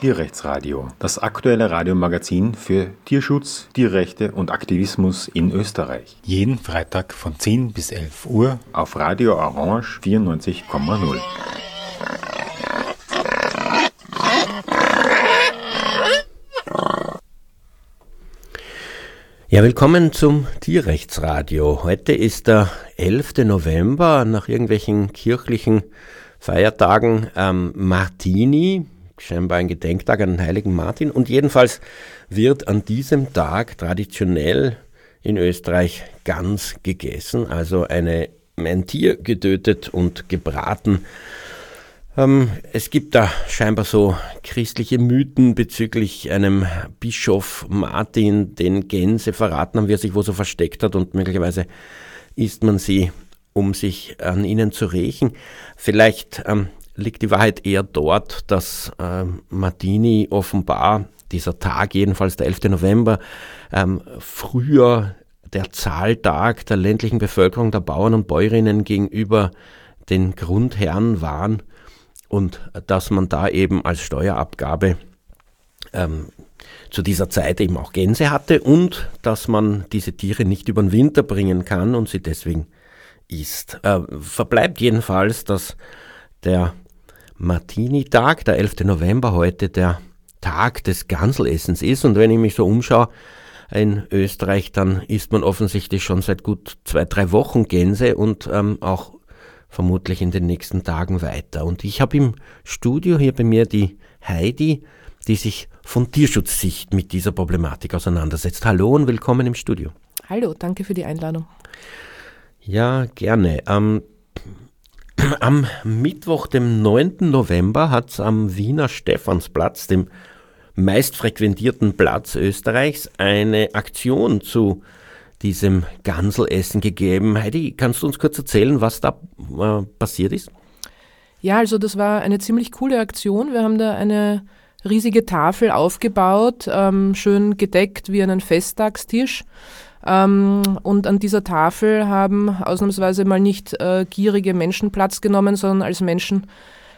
Tierrechtsradio, das aktuelle Radiomagazin für Tierschutz, Tierrechte und Aktivismus in Österreich. Jeden Freitag von 10 bis 11 Uhr auf Radio Orange 94,0. Ja, willkommen zum Tierrechtsradio. Heute ist der 11. November, nach irgendwelchen kirchlichen Feiertagen ähm, Martini, scheinbar ein Gedenktag an den heiligen Martin. Und jedenfalls wird an diesem Tag traditionell in Österreich Gans gegessen, also eine, ein Tier getötet und gebraten ähm, es gibt da scheinbar so christliche Mythen bezüglich einem Bischof Martin, den Gänse verraten haben, wie er sich wo so versteckt hat und möglicherweise isst man sie, um sich an ihnen zu rächen. Vielleicht ähm, liegt die Wahrheit eher dort, dass ähm, Martini offenbar, dieser Tag jedenfalls der 11. November, ähm, früher der Zahltag der ländlichen Bevölkerung, der Bauern und Bäuerinnen gegenüber den Grundherren waren und dass man da eben als Steuerabgabe ähm, zu dieser Zeit eben auch Gänse hatte und dass man diese Tiere nicht über den Winter bringen kann und sie deswegen isst. Äh, verbleibt jedenfalls, dass der Martini-Tag, der 11. November, heute der Tag des Ganselessens ist. Und wenn ich mich so umschaue in Österreich, dann isst man offensichtlich schon seit gut zwei, drei Wochen Gänse und ähm, auch vermutlich in den nächsten Tagen weiter. Und ich habe im Studio hier bei mir die Heidi, die sich von Tierschutzsicht mit dieser Problematik auseinandersetzt. Hallo und willkommen im Studio. Hallo, danke für die Einladung. Ja, gerne. Ähm, am Mittwoch, dem 9. November, hat es am Wiener Stephansplatz, dem meistfrequentierten Platz Österreichs, eine Aktion zu diesem Ganselessen gegeben. Heidi, kannst du uns kurz erzählen, was da äh, passiert ist? Ja, also das war eine ziemlich coole Aktion. Wir haben da eine riesige Tafel aufgebaut, ähm, schön gedeckt wie einen Festtagstisch. Ähm, und an dieser Tafel haben ausnahmsweise mal nicht äh, gierige Menschen Platz genommen, sondern als Menschen,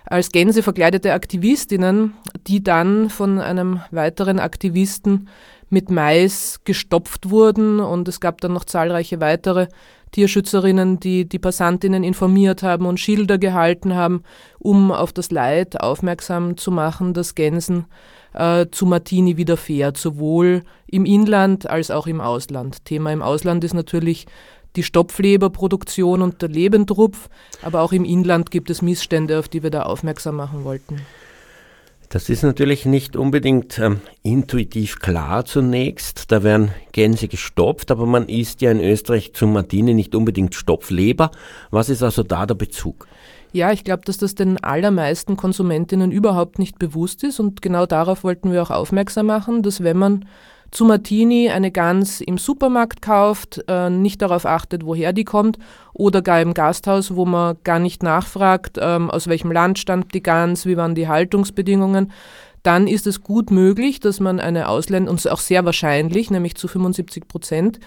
als Gänse verkleidete Aktivistinnen, die dann von einem weiteren Aktivisten mit Mais gestopft wurden. Und es gab dann noch zahlreiche weitere Tierschützerinnen, die die Passantinnen informiert haben und Schilder gehalten haben, um auf das Leid aufmerksam zu machen, das Gänsen äh, zu Martini widerfährt, sowohl im Inland als auch im Ausland. Thema im Ausland ist natürlich die Stopfleberproduktion und der Lebendrupf, aber auch im Inland gibt es Missstände, auf die wir da aufmerksam machen wollten. Das ist natürlich nicht unbedingt ähm, intuitiv klar zunächst. Da werden Gänse gestopft, aber man isst ja in Österreich zum Martini nicht unbedingt Stopfleber. Was ist also da der Bezug? Ja, ich glaube, dass das den allermeisten Konsumentinnen überhaupt nicht bewusst ist und genau darauf wollten wir auch aufmerksam machen, dass wenn man zu Martini eine Gans im Supermarkt kauft, äh, nicht darauf achtet, woher die kommt, oder gar im Gasthaus, wo man gar nicht nachfragt, ähm, aus welchem Land stammt die Gans, wie waren die Haltungsbedingungen, dann ist es gut möglich, dass man eine Ausländische, und auch sehr wahrscheinlich, nämlich zu 75 Prozent,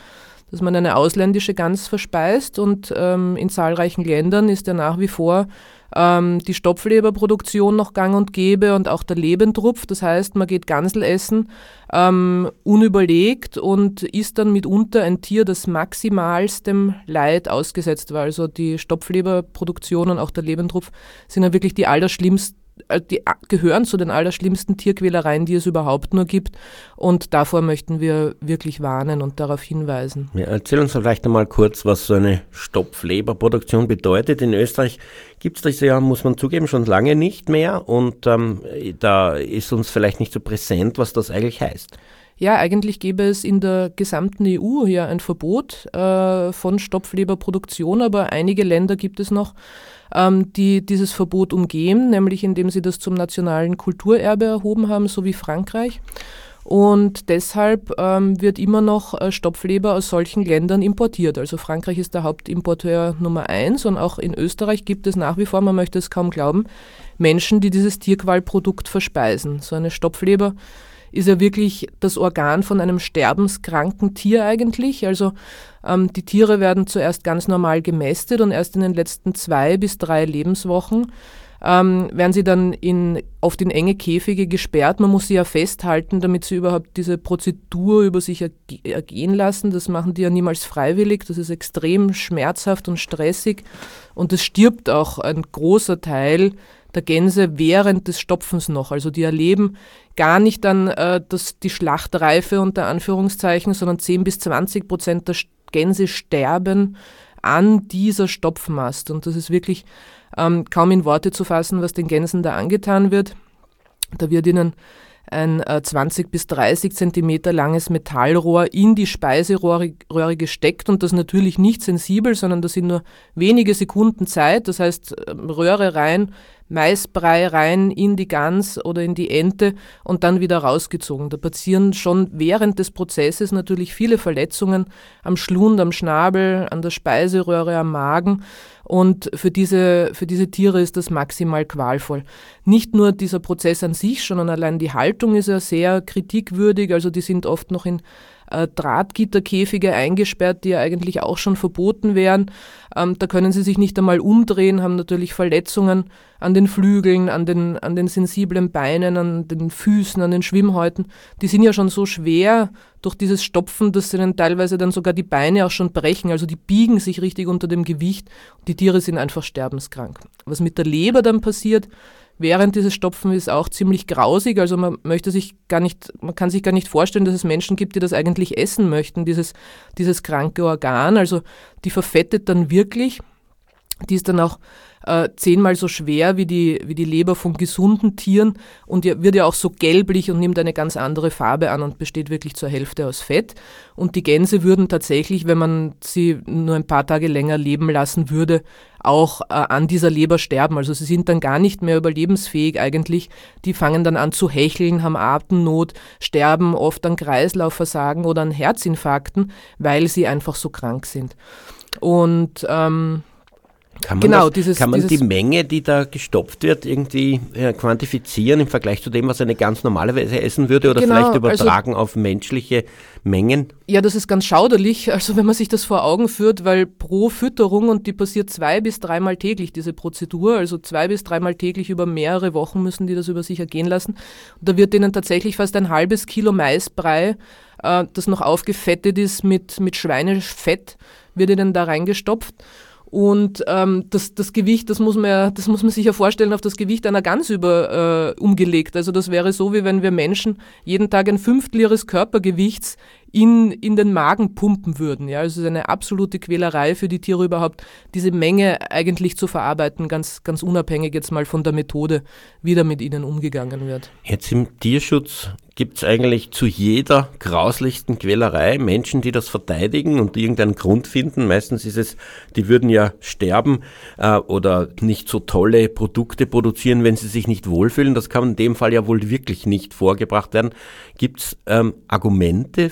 dass man eine ausländische Gans verspeist und ähm, in zahlreichen Ländern ist ja nach wie vor ähm, die Stopfleberproduktion noch gang und gäbe und auch der Lebendrupf. Das heißt, man geht Gansel essen, ähm, unüberlegt und ist dann mitunter ein Tier, das maximalstem Leid ausgesetzt war. Also die Stopfleberproduktion und auch der Lebendrupf sind ja wirklich die allerschlimmsten die gehören zu den allerschlimmsten Tierquälereien, die es überhaupt nur gibt. Und davor möchten wir wirklich warnen und darauf hinweisen. Ja, erzähl uns vielleicht einmal kurz, was so eine Stopfleberproduktion bedeutet. In Österreich gibt es das ja, muss man zugeben, schon lange nicht mehr. Und ähm, da ist uns vielleicht nicht so präsent, was das eigentlich heißt. Ja, eigentlich gäbe es in der gesamten EU hier ein Verbot äh, von Stopfleberproduktion, aber einige Länder gibt es noch, ähm, die dieses Verbot umgehen, nämlich indem sie das zum nationalen Kulturerbe erhoben haben, so wie Frankreich. Und deshalb ähm, wird immer noch äh, Stopfleber aus solchen Ländern importiert. Also Frankreich ist der Hauptimporteur Nummer eins und auch in Österreich gibt es nach wie vor, man möchte es kaum glauben, Menschen, die dieses Tierqualprodukt verspeisen. So eine Stopfleber ist ja wirklich das Organ von einem sterbenskranken Tier eigentlich. Also ähm, die Tiere werden zuerst ganz normal gemästet und erst in den letzten zwei bis drei Lebenswochen ähm, werden sie dann in, oft in enge Käfige gesperrt. Man muss sie ja festhalten, damit sie überhaupt diese Prozedur über sich ergehen lassen. Das machen die ja niemals freiwillig. Das ist extrem schmerzhaft und stressig. Und es stirbt auch ein großer Teil der Gänse während des Stopfens noch. Also die erleben gar nicht dann äh, das, die Schlachtreife unter Anführungszeichen, sondern 10 bis 20 Prozent der Gänse sterben an dieser Stopfmast. Und das ist wirklich ähm, kaum in Worte zu fassen, was den Gänsen da angetan wird. Da wird ihnen ein äh, 20 bis 30 Zentimeter langes Metallrohr in die Speiseröhre gesteckt und das natürlich nicht sensibel, sondern das sind nur wenige Sekunden Zeit. Das heißt, ähm, Röhre rein, Maisbrei rein in die Gans oder in die Ente und dann wieder rausgezogen. Da passieren schon während des Prozesses natürlich viele Verletzungen am Schlund, am Schnabel, an der Speiseröhre, am Magen. Und für diese, für diese Tiere ist das maximal qualvoll. Nicht nur dieser Prozess an sich, sondern allein die Haltung ist ja sehr kritikwürdig. Also die sind oft noch in äh, Drahtgitterkäfige eingesperrt, die ja eigentlich auch schon verboten wären. Ähm, da können sie sich nicht einmal umdrehen, haben natürlich Verletzungen an den Flügeln, an den, an den sensiblen Beinen, an den Füßen, an den Schwimmhäuten. Die sind ja schon so schwer durch dieses Stopfen, dass sie dann teilweise dann sogar die Beine auch schon brechen. Also die biegen sich richtig unter dem Gewicht. Die Tiere sind einfach sterbenskrank. Was mit der Leber dann passiert, während dieses Stopfen ist auch ziemlich grausig. Also man möchte sich gar nicht, man kann sich gar nicht vorstellen, dass es Menschen gibt, die das eigentlich essen möchten, dieses, dieses kranke Organ. Also die verfettet dann wirklich. Die ist dann auch äh, zehnmal so schwer wie die, wie die Leber von gesunden Tieren und wird ja auch so gelblich und nimmt eine ganz andere Farbe an und besteht wirklich zur Hälfte aus Fett. Und die Gänse würden tatsächlich, wenn man sie nur ein paar Tage länger leben lassen würde, auch äh, an dieser Leber sterben. Also sie sind dann gar nicht mehr überlebensfähig eigentlich. Die fangen dann an zu hecheln, haben Atemnot, sterben oft an Kreislaufversagen oder an Herzinfarkten, weil sie einfach so krank sind. Und ähm, kann man, genau, das, dieses, kann man dieses die Menge, die da gestopft wird, irgendwie äh, quantifizieren im Vergleich zu dem, was eine ganz normalerweise essen würde oder genau, vielleicht also übertragen also, auf menschliche Mengen? Ja, das ist ganz schauderlich, also wenn man sich das vor Augen führt, weil pro Fütterung, und die passiert zwei bis dreimal täglich, diese Prozedur, also zwei bis dreimal täglich über mehrere Wochen müssen die das über sich ergehen lassen. Und da wird denen tatsächlich fast ein halbes Kilo Maisbrei, äh, das noch aufgefettet ist mit, mit Schweinefett, wird ihnen da reingestopft. Und ähm, das, das Gewicht, das muss, man ja, das muss man sich ja vorstellen, auf das Gewicht einer Gans über äh, umgelegt. Also das wäre so, wie wenn wir Menschen jeden Tag ein Fünftel ihres Körpergewichts in, in den Magen pumpen würden. Ja, also es ist eine absolute Quälerei für die Tiere überhaupt, diese Menge eigentlich zu verarbeiten, ganz, ganz unabhängig jetzt mal von der Methode, wie da mit ihnen umgegangen wird. Jetzt im Tierschutz gibt es eigentlich zu jeder grauslichsten Quälerei Menschen, die das verteidigen und irgendeinen Grund finden. Meistens ist es, die würden ja sterben äh, oder nicht so tolle Produkte produzieren, wenn sie sich nicht wohlfühlen. Das kann in dem Fall ja wohl wirklich nicht vorgebracht werden. Gibt es ähm, Argumente,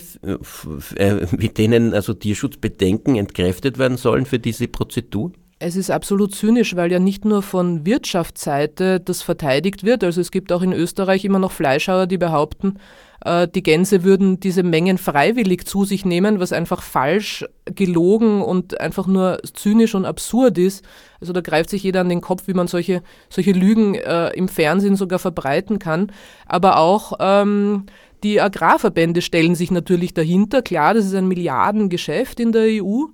äh, mit denen also Tierschutzbedenken entkräftet werden sollen für diese Prozedur? Es ist absolut zynisch, weil ja nicht nur von Wirtschaftsseite das verteidigt wird. Also es gibt auch in Österreich immer noch Fleischhauer, die behaupten, äh, die Gänse würden diese Mengen freiwillig zu sich nehmen, was einfach falsch, gelogen und einfach nur zynisch und absurd ist. Also da greift sich jeder an den Kopf, wie man solche, solche Lügen äh, im Fernsehen sogar verbreiten kann. Aber auch ähm, die Agrarverbände stellen sich natürlich dahinter. Klar, das ist ein Milliardengeschäft in der EU.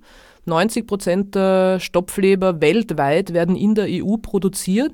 90 Prozent der Stopfleber weltweit werden in der EU produziert.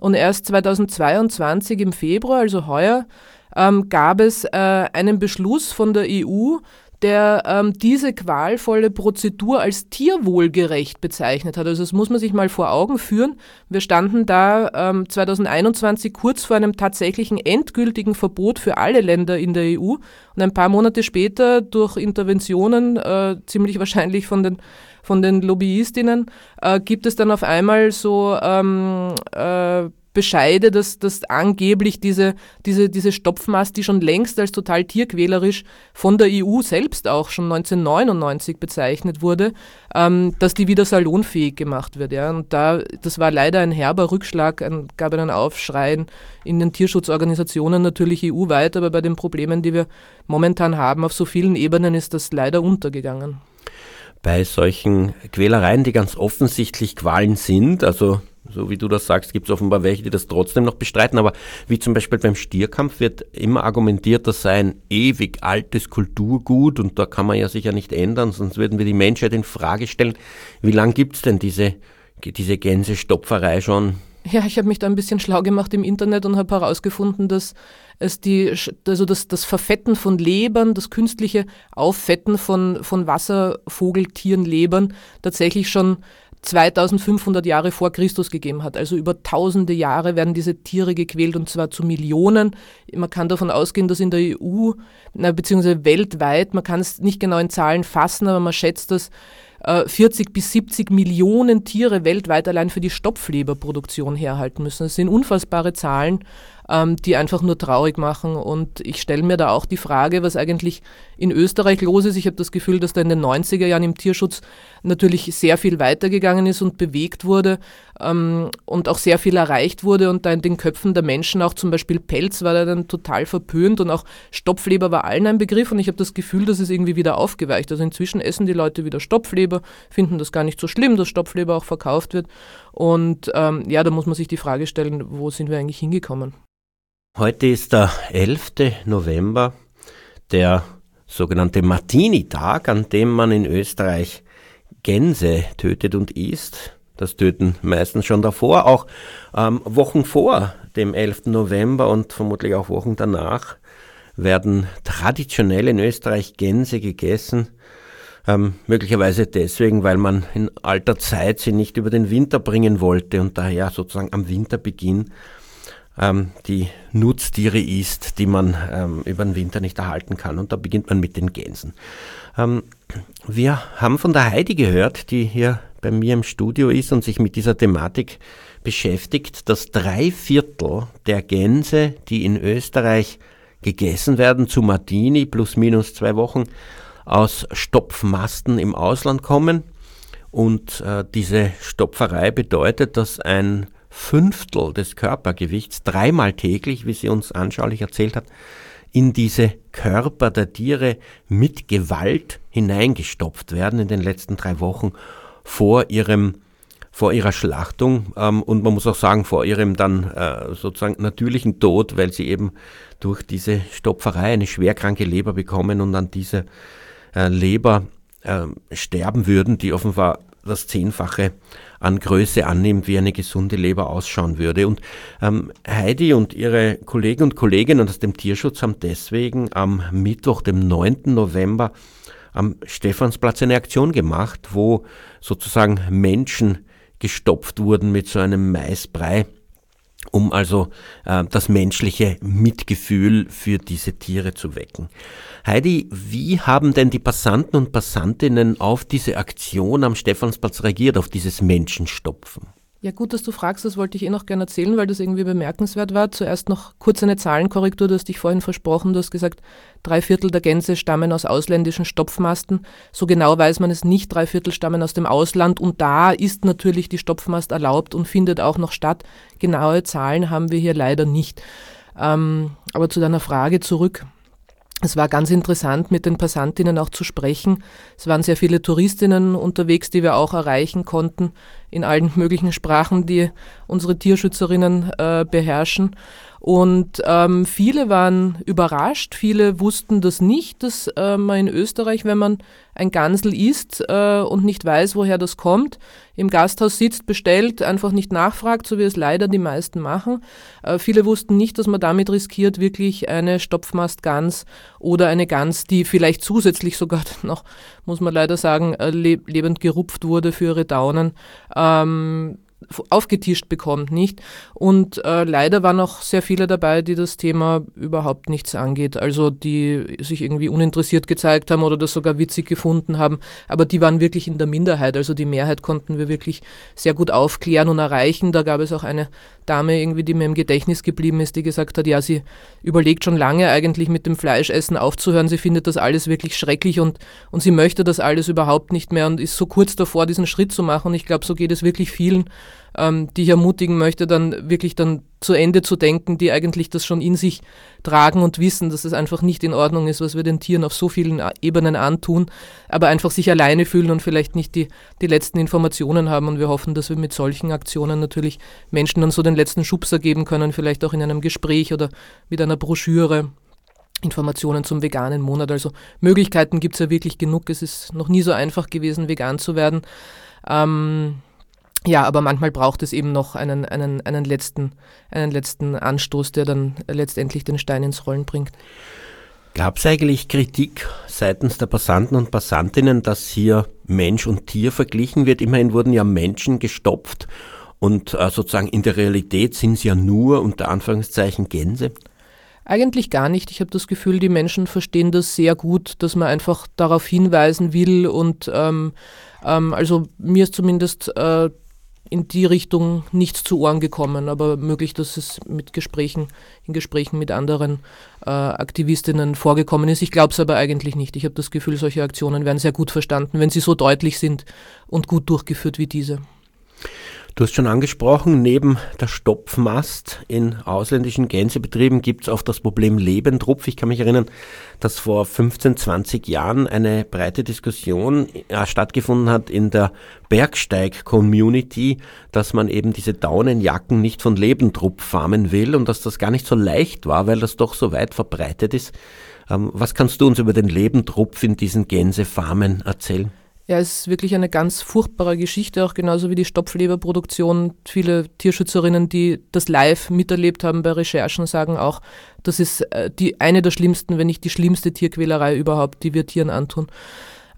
Und erst 2022 im Februar, also heuer, ähm, gab es äh, einen Beschluss von der EU, der ähm, diese qualvolle Prozedur als tierwohlgerecht bezeichnet hat. Also das muss man sich mal vor Augen führen. Wir standen da ähm, 2021 kurz vor einem tatsächlichen endgültigen Verbot für alle Länder in der EU und ein paar Monate später durch Interventionen, äh, ziemlich wahrscheinlich von den von den Lobbyistinnen, äh, gibt es dann auf einmal so ähm, äh, Bescheide, dass, dass angeblich diese, diese, diese Stopfmast, die schon längst als total tierquälerisch von der EU selbst auch schon 1999 bezeichnet wurde, ähm, dass die wieder salonfähig gemacht wird. Ja. Und da, das war leider ein herber Rückschlag, ein, gab einen Aufschreien in den Tierschutzorganisationen natürlich EU-weit, aber bei den Problemen, die wir momentan haben, auf so vielen Ebenen ist das leider untergegangen bei solchen Quälereien, die ganz offensichtlich Qualen sind, also so wie du das sagst, gibt es offenbar welche, die das trotzdem noch bestreiten. Aber wie zum Beispiel beim Stierkampf wird immer argumentiert, das sei ein ewig altes Kulturgut und da kann man ja sicher nicht ändern, sonst würden wir die Menschheit in Frage stellen. Wie lange gibt es denn diese, diese Gänsestopferei schon? Ja, ich habe mich da ein bisschen schlau gemacht im Internet und habe herausgefunden, dass es die, also das, das Verfetten von Lebern, das künstliche Auffetten von, von Wasservogeltierenlebern tatsächlich schon 2500 Jahre vor Christus gegeben hat. Also über tausende Jahre werden diese Tiere gequält und zwar zu Millionen. Man kann davon ausgehen, dass in der EU, beziehungsweise weltweit, man kann es nicht genau in Zahlen fassen, aber man schätzt, dass 40 äh, bis 70 Millionen Tiere weltweit allein für die Stopfleberproduktion herhalten müssen. Das sind unfassbare Zahlen ähm, die einfach nur traurig machen. Und ich stelle mir da auch die Frage, was eigentlich in Österreich los ist. Ich habe das Gefühl, dass da in den 90er Jahren im Tierschutz natürlich sehr viel weitergegangen ist und bewegt wurde ähm, und auch sehr viel erreicht wurde und da in den Köpfen der Menschen auch zum Beispiel Pelz war da dann total verpönt und auch Stopfleber war allen ein Begriff und ich habe das Gefühl, dass es irgendwie wieder aufgeweicht. Also inzwischen essen die Leute wieder Stopfleber, finden das gar nicht so schlimm, dass Stopfleber auch verkauft wird und ähm, ja, da muss man sich die Frage stellen, wo sind wir eigentlich hingekommen? Heute ist der 11. November, der sogenannte Martini-Tag, an dem man in Österreich Gänse tötet und isst. Das töten meistens schon davor, auch ähm, Wochen vor dem 11. November und vermutlich auch Wochen danach werden traditionell in Österreich Gänse gegessen. Ähm, möglicherweise deswegen, weil man in alter Zeit sie nicht über den Winter bringen wollte und daher sozusagen am Winterbeginn ähm, die Nutztiere isst, die man ähm, über den Winter nicht erhalten kann. Und da beginnt man mit den Gänsen. Ähm, wir haben von der Heidi gehört, die hier bei mir im Studio ist und sich mit dieser Thematik beschäftigt, dass drei Viertel der Gänse, die in Österreich gegessen werden, zu Martini plus minus zwei Wochen, aus Stopfmasten im Ausland kommen. Und äh, diese Stopferei bedeutet, dass ein Fünftel des Körpergewichts dreimal täglich, wie sie uns anschaulich erzählt hat, in diese Körper der Tiere mit Gewalt hineingestopft werden in den letzten drei Wochen vor ihrem vor ihrer Schlachtung ähm, und man muss auch sagen vor ihrem dann äh, sozusagen natürlichen Tod, weil sie eben durch diese Stopferei eine schwerkranke Leber bekommen und an dieser äh, Leber äh, sterben würden, die offenbar das Zehnfache an Größe annimmt, wie eine gesunde Leber ausschauen würde. Und ähm, Heidi und ihre Kollegen und Kolleginnen aus dem Tierschutz haben deswegen am Mittwoch, dem 9. November, am Stephansplatz eine Aktion gemacht, wo sozusagen Menschen gestopft wurden mit so einem Maisbrei um also äh, das menschliche Mitgefühl für diese Tiere zu wecken. Heidi, wie haben denn die Passanten und Passantinnen auf diese Aktion am Stephansplatz reagiert, auf dieses Menschenstopfen? Ja, gut, dass du fragst, das wollte ich eh noch gerne erzählen, weil das irgendwie bemerkenswert war. Zuerst noch kurz eine Zahlenkorrektur, du hast dich vorhin versprochen, du hast gesagt, drei Viertel der Gänse stammen aus ausländischen Stopfmasten. So genau weiß man es nicht, drei Viertel stammen aus dem Ausland und da ist natürlich die Stopfmast erlaubt und findet auch noch statt. Genaue Zahlen haben wir hier leider nicht. Ähm, aber zu deiner Frage zurück. Es war ganz interessant, mit den Passantinnen auch zu sprechen. Es waren sehr viele Touristinnen unterwegs, die wir auch erreichen konnten in allen möglichen Sprachen, die unsere Tierschützerinnen äh, beherrschen. Und ähm, viele waren überrascht, viele wussten das nicht, dass äh, man in Österreich, wenn man ein Gansel isst äh, und nicht weiß, woher das kommt, im Gasthaus sitzt, bestellt, einfach nicht nachfragt, so wie es leider die meisten machen. Äh, viele wussten nicht, dass man damit riskiert, wirklich eine Stopfmastgans oder eine Gans, die vielleicht zusätzlich sogar noch, muss man leider sagen, äh, lebend gerupft wurde für ihre Daunen, ähm, aufgetischt bekommt, nicht? Und äh, leider waren auch sehr viele dabei, die das Thema überhaupt nichts angeht, also die sich irgendwie uninteressiert gezeigt haben oder das sogar witzig gefunden haben, aber die waren wirklich in der Minderheit, also die Mehrheit konnten wir wirklich sehr gut aufklären und erreichen. Da gab es auch eine Dame irgendwie, die mir im Gedächtnis geblieben ist, die gesagt hat, ja, sie überlegt schon lange eigentlich mit dem Fleischessen aufzuhören, sie findet das alles wirklich schrecklich und, und sie möchte das alles überhaupt nicht mehr und ist so kurz davor, diesen Schritt zu machen. Ich glaube, so geht es wirklich vielen ähm, die ich ermutigen möchte, dann wirklich dann zu Ende zu denken, die eigentlich das schon in sich tragen und wissen, dass es einfach nicht in Ordnung ist, was wir den Tieren auf so vielen Ebenen antun, aber einfach sich alleine fühlen und vielleicht nicht die, die letzten Informationen haben. Und wir hoffen, dass wir mit solchen Aktionen natürlich Menschen dann so den letzten Schubser geben können, vielleicht auch in einem Gespräch oder mit einer Broschüre. Informationen zum veganen Monat. Also Möglichkeiten gibt es ja wirklich genug. Es ist noch nie so einfach gewesen, vegan zu werden. Ähm, ja, aber manchmal braucht es eben noch einen, einen, einen, letzten, einen letzten Anstoß, der dann letztendlich den Stein ins Rollen bringt. Gab es eigentlich Kritik seitens der Passanten und Passantinnen, dass hier Mensch und Tier verglichen wird? Immerhin wurden ja Menschen gestopft und äh, sozusagen in der Realität sind es ja nur unter Anführungszeichen Gänse. Eigentlich gar nicht. Ich habe das Gefühl, die Menschen verstehen das sehr gut, dass man einfach darauf hinweisen will und ähm, ähm, also mir ist zumindest äh, in die Richtung nichts zu Ohren gekommen, aber möglich, dass es mit Gesprächen, in Gesprächen mit anderen äh, Aktivistinnen vorgekommen ist. Ich glaube es aber eigentlich nicht. Ich habe das Gefühl, solche Aktionen werden sehr gut verstanden, wenn sie so deutlich sind und gut durchgeführt wie diese. Du hast schon angesprochen, neben der Stopfmast in ausländischen Gänsebetrieben gibt es auch das Problem Lebendrupf. Ich kann mich erinnern, dass vor 15, 20 Jahren eine breite Diskussion äh, stattgefunden hat in der Bergsteig-Community, dass man eben diese Daunenjacken nicht von Lebendrupf farmen will und dass das gar nicht so leicht war, weil das doch so weit verbreitet ist. Ähm, was kannst du uns über den Lebendrupf in diesen Gänsefarmen erzählen? Ja, es ist wirklich eine ganz furchtbare Geschichte, auch genauso wie die Stopfleberproduktion. Viele Tierschützerinnen, die das live miterlebt haben bei Recherchen, sagen auch, das ist äh, die, eine der schlimmsten, wenn nicht die schlimmste Tierquälerei überhaupt, die wir Tieren antun.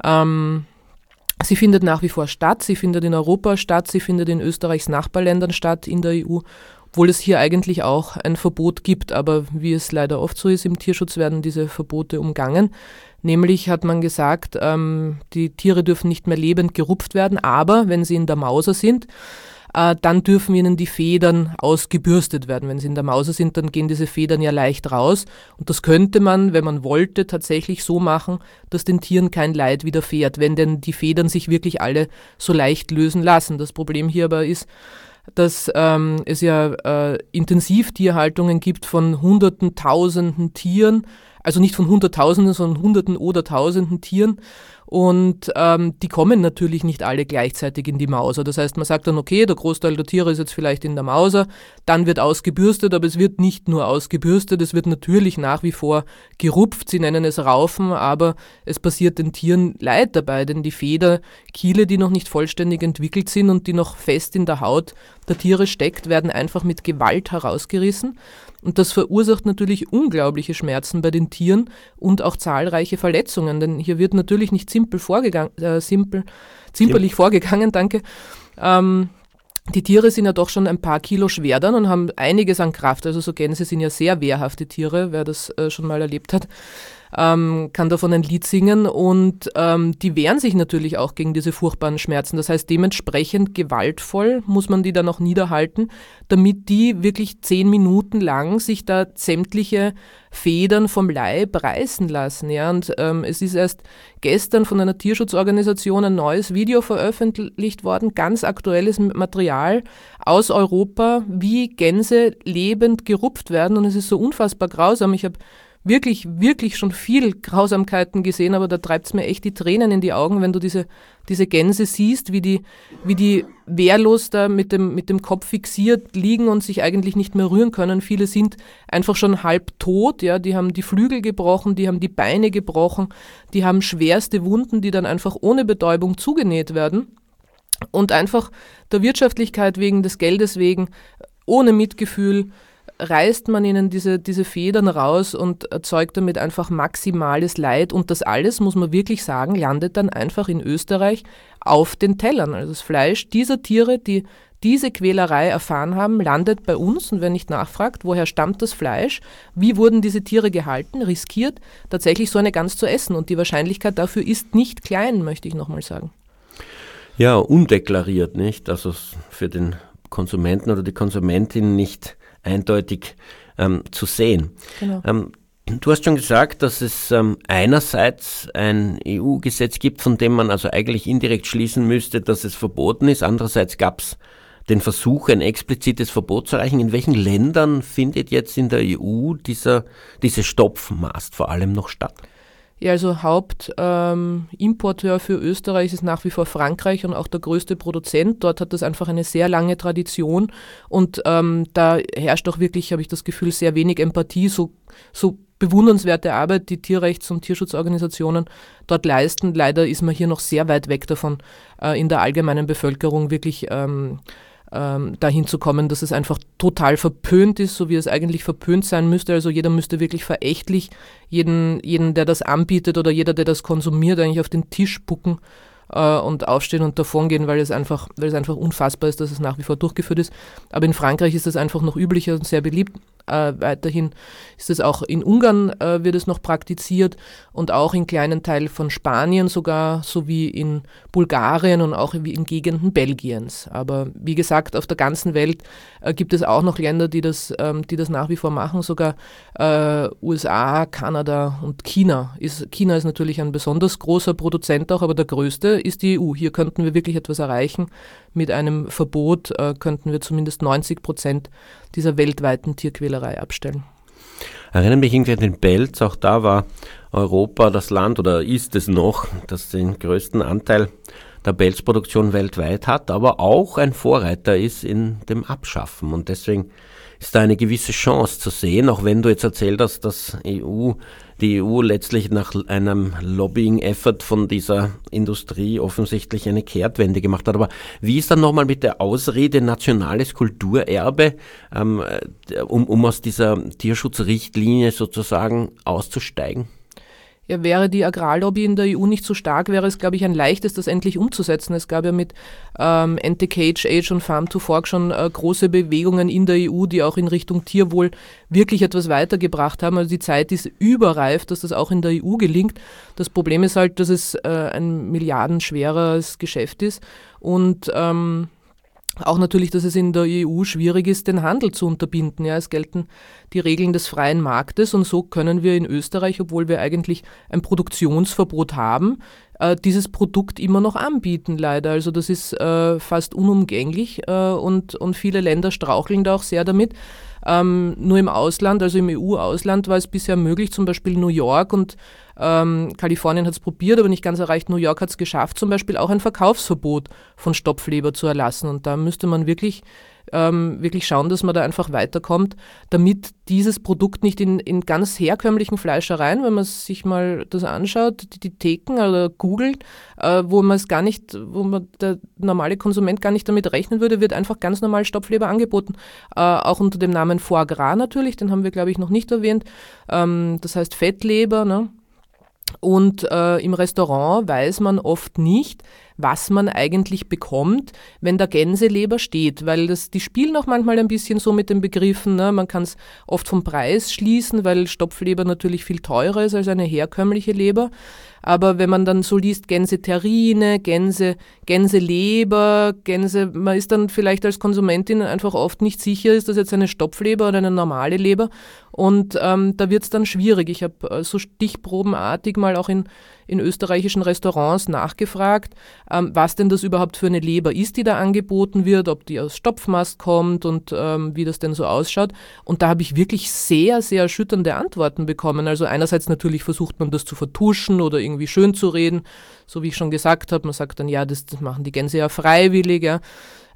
Ähm, sie findet nach wie vor statt, sie findet in Europa statt, sie findet in Österreichs Nachbarländern statt, in der EU, obwohl es hier eigentlich auch ein Verbot gibt, aber wie es leider oft so ist im Tierschutz, werden diese Verbote umgangen. Nämlich hat man gesagt, ähm, die Tiere dürfen nicht mehr lebend gerupft werden, aber wenn sie in der Mauser sind, äh, dann dürfen ihnen die Federn ausgebürstet werden. Wenn sie in der Mauser sind, dann gehen diese Federn ja leicht raus. Und das könnte man, wenn man wollte, tatsächlich so machen, dass den Tieren kein Leid widerfährt, wenn denn die Federn sich wirklich alle so leicht lösen lassen. Das Problem hier aber ist, dass ähm, es ja äh, Intensivtierhaltungen gibt von Hunderten, Tausenden Tieren also nicht von Hunderttausenden, sondern Hunderten oder Tausenden Tieren. Und ähm, die kommen natürlich nicht alle gleichzeitig in die Mauser. Das heißt, man sagt dann, okay, der Großteil der Tiere ist jetzt vielleicht in der Mauser, dann wird ausgebürstet, aber es wird nicht nur ausgebürstet, es wird natürlich nach wie vor gerupft. Sie nennen es Raufen, aber es passiert den Tieren Leid dabei, denn die Federkiele, die noch nicht vollständig entwickelt sind und die noch fest in der Haut der Tiere steckt, werden einfach mit Gewalt herausgerissen. Und das verursacht natürlich unglaubliche Schmerzen bei den Tieren und auch zahlreiche Verletzungen, denn hier wird natürlich nicht simpel vorgegangen, äh, simpel, zimperlich vorgegangen, danke. Ähm, die Tiere sind ja doch schon ein paar Kilo schwer dann und haben einiges an Kraft. Also so Gänse sind ja sehr wehrhafte Tiere, wer das äh, schon mal erlebt hat ähm, kann davon ein Lied singen und ähm, die wehren sich natürlich auch gegen diese furchtbaren Schmerzen. Das heißt, dementsprechend gewaltvoll muss man die dann auch niederhalten, damit die wirklich zehn Minuten lang sich da sämtliche Federn vom Leib reißen lassen. Ja? Und ähm, es ist erst gestern von einer Tierschutzorganisation ein neues Video veröffentlicht worden, ganz aktuelles Material aus Europa, wie Gänse lebend gerupft werden. Und es ist so unfassbar grausam. Ich habe wirklich, wirklich schon viel Grausamkeiten gesehen, aber da treibt es mir echt die Tränen in die Augen, wenn du diese, diese Gänse siehst, wie die, wie die wehrlos da mit dem, mit dem Kopf fixiert liegen und sich eigentlich nicht mehr rühren können. Viele sind einfach schon halb tot, ja, die haben die Flügel gebrochen, die haben die Beine gebrochen, die haben schwerste Wunden, die dann einfach ohne Betäubung zugenäht werden. Und einfach der Wirtschaftlichkeit wegen, des Geldes wegen, ohne Mitgefühl, reißt man ihnen diese, diese Federn raus und erzeugt damit einfach maximales Leid. Und das alles, muss man wirklich sagen, landet dann einfach in Österreich auf den Tellern. Also das Fleisch dieser Tiere, die diese Quälerei erfahren haben, landet bei uns. Und wer nicht nachfragt, woher stammt das Fleisch, wie wurden diese Tiere gehalten, riskiert, tatsächlich so eine Gans zu essen. Und die Wahrscheinlichkeit dafür ist nicht klein, möchte ich nochmal sagen. Ja, undeklariert, nicht? Also für den Konsumenten oder die Konsumentin nicht eindeutig ähm, zu sehen. Genau. Ähm, du hast schon gesagt, dass es ähm, einerseits ein EU-Gesetz gibt, von dem man also eigentlich indirekt schließen müsste, dass es verboten ist. Andererseits gab es den Versuch, ein explizites Verbot zu erreichen. In welchen Ländern findet jetzt in der EU dieser, diese Stopfmast vor allem noch statt? Ja, also Hauptimporteur ähm, für Österreich ist nach wie vor Frankreich und auch der größte Produzent. Dort hat das einfach eine sehr lange Tradition und ähm, da herrscht auch wirklich, habe ich das Gefühl, sehr wenig Empathie, so, so bewundernswerte Arbeit, die Tierrechts- und Tierschutzorganisationen dort leisten. Leider ist man hier noch sehr weit weg davon, äh, in der allgemeinen Bevölkerung wirklich ähm, ähm, dahin zu kommen, dass es einfach total verpönt ist, so wie es eigentlich verpönt sein müsste. Also jeder müsste wirklich verächtlich jeden, jeden der das anbietet oder jeder, der das konsumiert, eigentlich auf den Tisch spucken äh, und aufstehen und davongehen, weil es, einfach, weil es einfach unfassbar ist, dass es nach wie vor durchgeführt ist. Aber in Frankreich ist das einfach noch üblicher und sehr beliebt. Äh, weiterhin ist es auch in Ungarn äh, wird es noch praktiziert und auch in kleinen Teilen von Spanien sogar, sowie in Bulgarien und auch in Gegenden Belgiens. Aber wie gesagt, auf der ganzen Welt äh, gibt es auch noch Länder, die das, ähm, die das nach wie vor machen, sogar äh, USA, Kanada und China. Ist, China ist natürlich ein besonders großer Produzent auch, aber der größte ist die EU. Hier könnten wir wirklich etwas erreichen. Mit einem Verbot äh, könnten wir zumindest 90 Prozent dieser weltweiten Tierquälerei abstellen. Erinnere mich irgendwie an den Belz, auch da war Europa das Land oder ist es noch, das den größten Anteil der Pelzproduktion weltweit hat, aber auch ein Vorreiter ist in dem Abschaffen. Und deswegen ist da eine gewisse Chance zu sehen, auch wenn du jetzt erzählt hast, dass EU, die EU letztlich nach einem Lobbying-Effort von dieser Industrie offensichtlich eine Kehrtwende gemacht hat. Aber wie ist dann nochmal mit der Ausrede nationales Kulturerbe, ähm, äh, um, um aus dieser Tierschutzrichtlinie sozusagen auszusteigen? Ja, wäre die Agrarlobby in der EU nicht so stark, wäre es, glaube ich, ein leichtes, das endlich umzusetzen. Es gab ja mit ähm, Anti-Cage Age und Farm to Fork schon äh, große Bewegungen in der EU, die auch in Richtung Tierwohl wirklich etwas weitergebracht haben. Also die Zeit ist überreif, dass das auch in der EU gelingt. Das Problem ist halt, dass es äh, ein milliardenschweres Geschäft ist und ähm, auch natürlich, dass es in der EU schwierig ist, den Handel zu unterbinden. Ja, es gelten die Regeln des freien Marktes und so können wir in Österreich, obwohl wir eigentlich ein Produktionsverbot haben, äh, dieses Produkt immer noch anbieten, leider. Also das ist äh, fast unumgänglich äh, und, und viele Länder straucheln da auch sehr damit. Ähm, nur im Ausland, also im EU-Ausland, war es bisher möglich, zum Beispiel New York und ähm, Kalifornien hat es probiert, aber nicht ganz erreicht. New York hat es geschafft, zum Beispiel auch ein Verkaufsverbot von Stopfleber zu erlassen. Und da müsste man wirklich ähm, wirklich schauen, dass man da einfach weiterkommt, damit dieses Produkt nicht in, in ganz herkömmlichen Fleischereien, wenn man sich mal das anschaut, die, die Theken oder googelt, äh, wo man es gar nicht, wo man der normale Konsument gar nicht damit rechnen würde, wird einfach ganz normal Stopfleber angeboten. Äh, auch unter dem Namen Foie Gras natürlich, den haben wir, glaube ich, noch nicht erwähnt. Ähm, das heißt Fettleber, ne? Und äh, im Restaurant weiß man oft nicht, was man eigentlich bekommt, wenn der Gänseleber steht, weil das, die spielen auch manchmal ein bisschen so mit den Begriffen. Ne? Man kann es oft vom Preis schließen, weil Stopfleber natürlich viel teurer ist als eine herkömmliche Leber. Aber wenn man dann so liest, Gänseterrine, Gänse, Gänseleber, Gänse, man ist dann vielleicht als Konsumentin einfach oft nicht sicher, ist das jetzt eine Stopfleber oder eine normale Leber. Und ähm, da wird es dann schwierig. Ich habe äh, so stichprobenartig mal auch in, in österreichischen Restaurants nachgefragt, ähm, was denn das überhaupt für eine Leber ist, die da angeboten wird, ob die aus Stopfmast kommt und ähm, wie das denn so ausschaut. Und da habe ich wirklich sehr, sehr erschütternde Antworten bekommen. Also einerseits natürlich versucht man das zu vertuschen oder irgendwie schön zu reden, so wie ich schon gesagt habe. Man sagt dann, ja, das, das machen die Gänse ja freiwillig. Ja.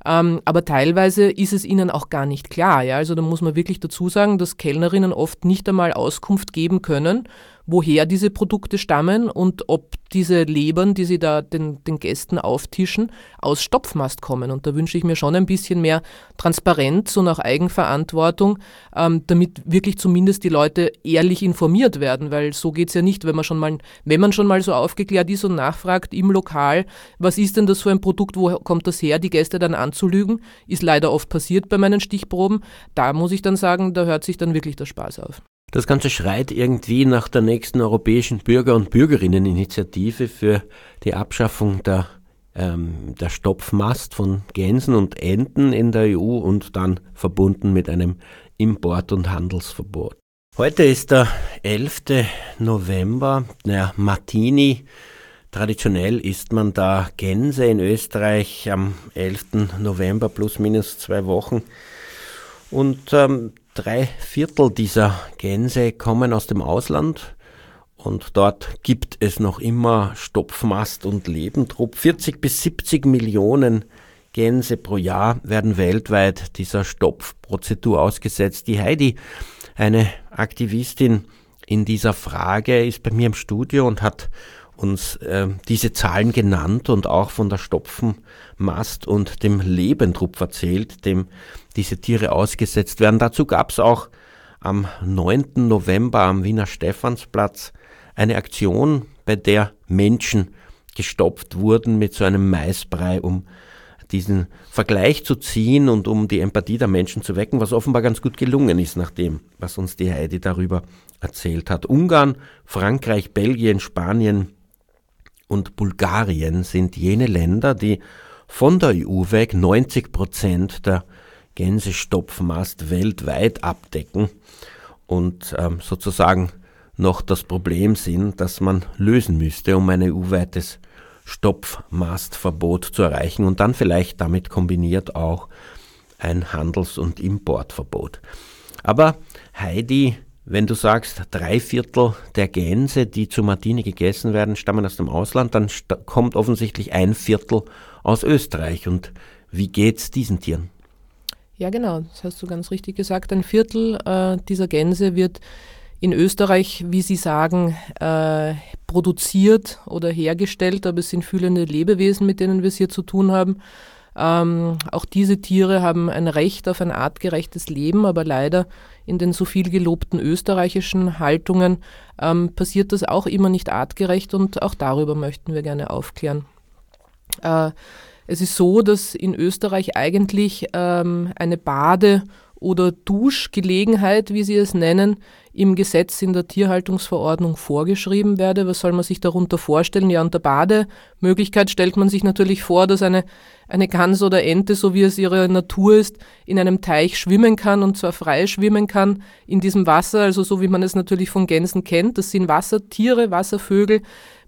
Ähm, aber teilweise ist es ihnen auch gar nicht klar. Ja? Also da muss man wirklich dazu sagen, dass Kellnerinnen oft nicht einmal Auskunft geben können, woher diese Produkte stammen und ob diese Lebern, die sie da den, den Gästen auftischen, aus Stopfmast kommen. Und da wünsche ich mir schon ein bisschen mehr Transparenz und auch Eigenverantwortung, ähm, damit wirklich zumindest die Leute ehrlich informiert werden, weil so geht es ja nicht, wenn man schon mal, wenn man schon mal so aufgeklärt ist und nachfragt im Lokal, was ist denn das für ein Produkt, wo kommt das her, die Gäste dann anzulügen, ist leider oft passiert bei meinen Stichproben. Da muss ich dann sagen, da hört sich dann wirklich der Spaß auf. Das Ganze schreit irgendwie nach der nächsten europäischen Bürger- und Bürgerinneninitiative für die Abschaffung der, ähm, der Stopfmast von Gänsen und Enten in der EU und dann verbunden mit einem Import- und Handelsverbot. Heute ist der 11. November. Naja, Martini, Traditionell isst man da Gänse in Österreich am 11. November plus minus zwei Wochen. Und ähm, drei Viertel dieser Gänse kommen aus dem Ausland. Und dort gibt es noch immer Stopfmast und Lebendrupp. 40 bis 70 Millionen Gänse pro Jahr werden weltweit dieser Stopfprozedur ausgesetzt. Die Heidi, eine Aktivistin in dieser Frage, ist bei mir im Studio und hat uns äh, diese Zahlen genannt und auch von der Stopfenmast und dem Lebendrupp erzählt, dem diese Tiere ausgesetzt werden. Dazu gab es auch am 9. November am Wiener Stephansplatz eine Aktion, bei der Menschen gestopft wurden mit so einem Maisbrei, um diesen Vergleich zu ziehen und um die Empathie der Menschen zu wecken, was offenbar ganz gut gelungen ist, nach dem, was uns die Heidi darüber erzählt hat. Ungarn, Frankreich, Belgien, Spanien und Bulgarien sind jene Länder, die von der EU weg 90 Prozent der Gänsestopfmast weltweit abdecken und ähm, sozusagen noch das Problem sind, das man lösen müsste, um ein EU-weites Stopfmastverbot zu erreichen und dann vielleicht damit kombiniert auch ein Handels- und Importverbot. Aber Heidi, wenn du sagst, drei Viertel der Gänse, die zu Martini gegessen werden, stammen aus dem Ausland, dann kommt offensichtlich ein Viertel aus Österreich. Und wie geht's diesen Tieren? Ja, genau, das hast du ganz richtig gesagt. Ein Viertel äh, dieser Gänse wird in Österreich, wie Sie sagen, äh, produziert oder hergestellt, aber es sind fühlende Lebewesen, mit denen wir es hier zu tun haben. Ähm, auch diese Tiere haben ein Recht auf ein artgerechtes Leben, aber leider in den so viel gelobten österreichischen Haltungen ähm, passiert das auch immer nicht artgerecht und auch darüber möchten wir gerne aufklären. Äh, es ist so, dass in Österreich eigentlich ähm, eine Bade- oder Duschgelegenheit, wie Sie es nennen, im Gesetz in der Tierhaltungsverordnung vorgeschrieben werde. Was soll man sich darunter vorstellen? Ja, unter Bademöglichkeit stellt man sich natürlich vor, dass eine, eine Gans oder Ente, so wie es ihre Natur ist, in einem Teich schwimmen kann und zwar frei schwimmen kann in diesem Wasser, also so wie man es natürlich von Gänsen kennt. Das sind Wassertiere, Wasservögel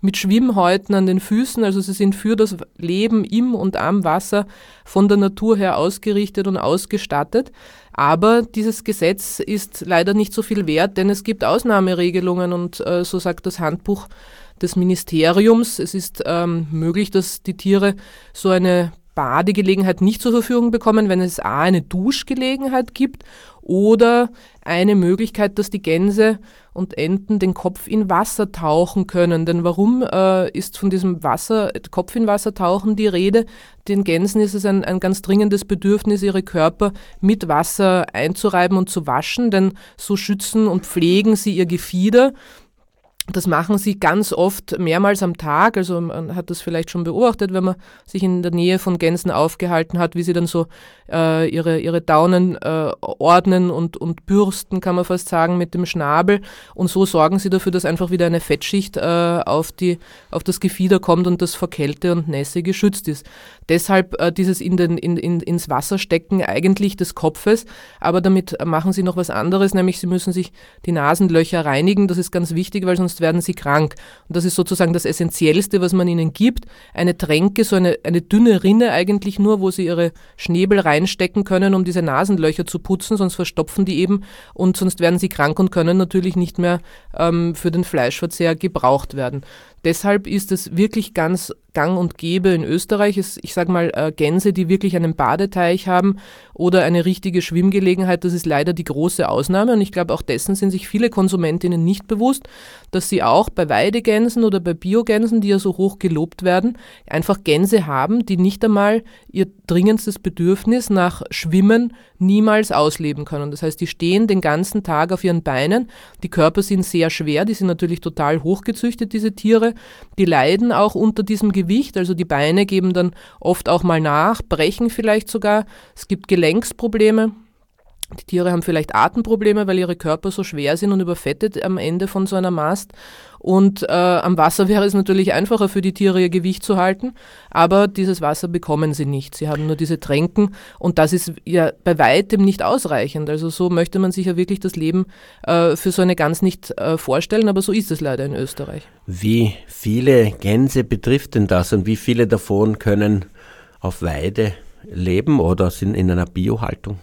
mit Schwimmhäuten an den Füßen, also sie sind für das Leben im und am Wasser von der Natur her ausgerichtet und ausgestattet. Aber dieses Gesetz ist leider nicht so viel wert, denn es gibt Ausnahmeregelungen und äh, so sagt das Handbuch des Ministeriums. Es ist ähm, möglich, dass die Tiere so eine Badegelegenheit nicht zur Verfügung bekommen, wenn es A eine Duschgelegenheit gibt oder eine Möglichkeit, dass die Gänse und Enten den Kopf in Wasser tauchen können. Denn warum äh, ist von diesem Wasser, Kopf in Wasser tauchen die Rede? Den Gänsen ist es ein, ein ganz dringendes Bedürfnis, ihre Körper mit Wasser einzureiben und zu waschen, denn so schützen und pflegen sie ihr Gefieder. Das machen sie ganz oft mehrmals am Tag. Also man hat das vielleicht schon beobachtet, wenn man sich in der Nähe von Gänsen aufgehalten hat, wie sie dann so äh, ihre, ihre Daunen äh, ordnen und, und bürsten, kann man fast sagen, mit dem Schnabel. Und so sorgen sie dafür, dass einfach wieder eine Fettschicht äh, auf, die, auf das Gefieder kommt und das vor Kälte und Nässe geschützt ist. Deshalb äh, dieses in den, in, in, ins Wasser stecken eigentlich des Kopfes, aber damit machen sie noch was anderes, nämlich sie müssen sich die Nasenlöcher reinigen. Das ist ganz wichtig, weil sonst werden sie krank. Und das ist sozusagen das Essentiellste, was man ihnen gibt. Eine Tränke, so eine, eine dünne Rinne eigentlich nur, wo sie ihre Schnäbel reinstecken können, um diese Nasenlöcher zu putzen, sonst verstopfen die eben und sonst werden sie krank und können natürlich nicht mehr ähm, für den Fleischverzehr gebraucht werden. Deshalb ist es wirklich ganz gang und gäbe in Österreich. Ich sage mal, äh, Gänse, die wirklich einen Badeteich haben oder eine richtige Schwimmgelegenheit, das ist leider die große Ausnahme. Und ich glaube, auch dessen sind sich viele Konsumentinnen nicht bewusst, dass sie auch bei Weidegänsen oder bei Biogänsen, die ja so hoch gelobt werden, einfach Gänse haben, die nicht einmal ihr dringendstes Bedürfnis nach Schwimmen niemals ausleben können. Das heißt, die stehen den ganzen Tag auf ihren Beinen. Die Körper sind sehr schwer, die sind natürlich total hochgezüchtet, diese Tiere. Die leiden auch unter diesem Gewicht, also die Beine geben dann oft auch mal nach, brechen vielleicht sogar. Es gibt Gelenksprobleme. Die Tiere haben vielleicht Atemprobleme, weil ihre Körper so schwer sind und überfettet am Ende von so einer Mast. Und äh, am Wasser wäre es natürlich einfacher für die Tiere, ihr Gewicht zu halten, aber dieses Wasser bekommen sie nicht. Sie haben nur diese Tränken und das ist ja bei weitem nicht ausreichend. Also so möchte man sich ja wirklich das Leben äh, für so eine Gans nicht äh, vorstellen, aber so ist es leider in Österreich. Wie viele Gänse betrifft denn das und wie viele davon können auf Weide leben oder sind in einer Biohaltung?